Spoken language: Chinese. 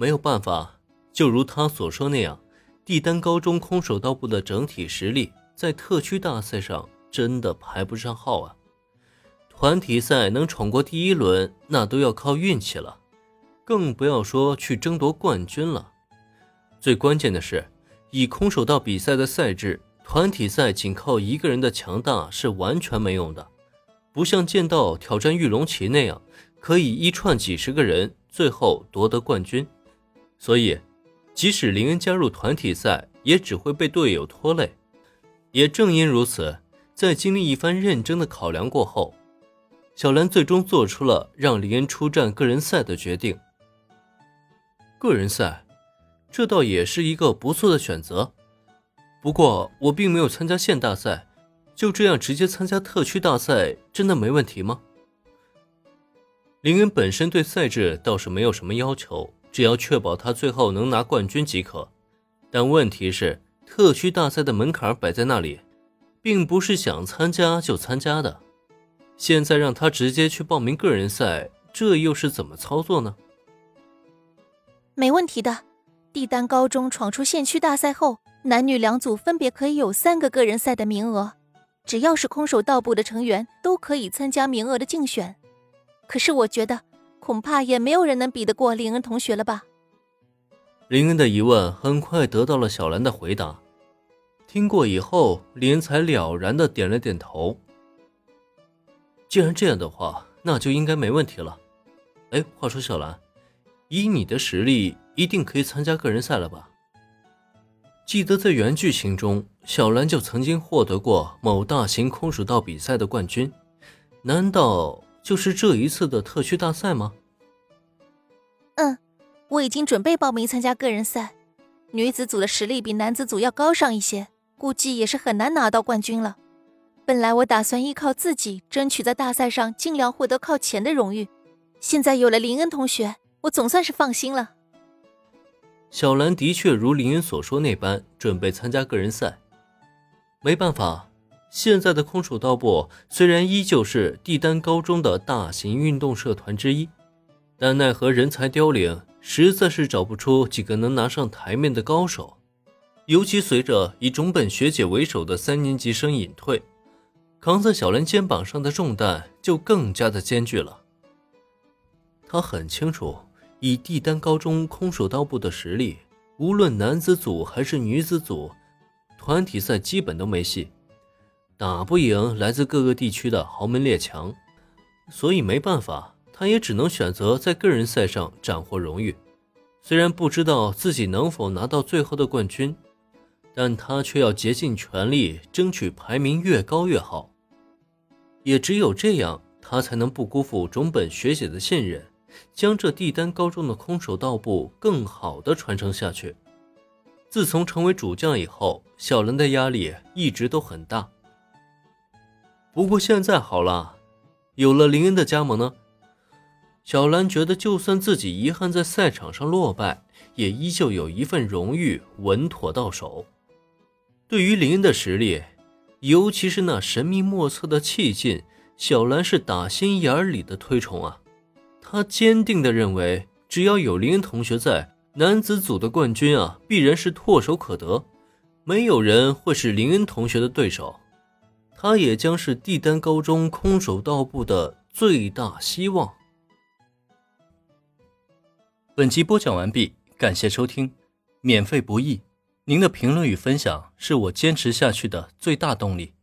没有办法，就如他所说那样，帝丹高中空手道部的整体实力在特区大赛上真的排不上号啊。团体赛能闯过第一轮，那都要靠运气了，更不要说去争夺冠军了。最关键的是，以空手道比赛的赛制，团体赛仅靠一个人的强大是完全没用的，不像剑道挑战玉龙旗那样。可以一串几十个人，最后夺得冠军。所以，即使林恩加入团体赛，也只会被队友拖累。也正因如此，在经历一番认真的考量过后，小兰最终做出了让林恩出战个人赛的决定。个人赛，这倒也是一个不错的选择。不过，我并没有参加县大赛，就这样直接参加特区大赛，真的没问题吗？林恩本身对赛制倒是没有什么要求，只要确保他最后能拿冠军即可。但问题是，特区大赛的门槛摆在那里，并不是想参加就参加的。现在让他直接去报名个人赛，这又是怎么操作呢？没问题的，帝丹高中闯出县区大赛后，男女两组分别可以有三个个人赛的名额，只要是空手道部的成员都可以参加名额的竞选。可是我觉得，恐怕也没有人能比得过林恩同学了吧？林恩的疑问很快得到了小兰的回答。听过以后，林恩才了然的点了点头。既然这样的话，那就应该没问题了。哎，话说小兰，以你的实力，一定可以参加个人赛了吧？记得在原剧情中，小兰就曾经获得过某大型空手道比赛的冠军，难道？就是这一次的特区大赛吗？嗯，我已经准备报名参加个人赛。女子组的实力比男子组要高上一些，估计也是很难拿到冠军了。本来我打算依靠自己争取在大赛上尽量获得靠前的荣誉，现在有了林恩同学，我总算是放心了。小兰的确如林恩所说那般，准备参加个人赛。没办法。现在的空手道部虽然依旧是帝丹高中的大型运动社团之一，但奈何人才凋零，实在是找不出几个能拿上台面的高手。尤其随着以种本学姐为首的三年级生隐退，扛在小兰肩膀上的重担就更加的艰巨了。他很清楚，以帝丹高中空手道部的实力，无论男子组还是女子组，团体赛基本都没戏。打不赢来自各个地区的豪门列强，所以没办法，他也只能选择在个人赛上斩获荣誉。虽然不知道自己能否拿到最后的冠军，但他却要竭尽全力争取排名越高越好。也只有这样，他才能不辜负种本学姐的信任，将这帝丹高中的空手道部更好的传承下去。自从成为主将以后，小兰的压力一直都很大。不过现在好了，有了林恩的加盟呢，小兰觉得就算自己遗憾在赛场上落败，也依旧有一份荣誉稳妥到手。对于林恩的实力，尤其是那神秘莫测的气劲，小兰是打心眼里的推崇啊！她坚定地认为，只要有林恩同学在，男子组的冠军啊，必然是唾手可得，没有人会是林恩同学的对手。他也将是帝丹高中空手道部的最大希望。本集播讲完毕，感谢收听，免费不易，您的评论与分享是我坚持下去的最大动力。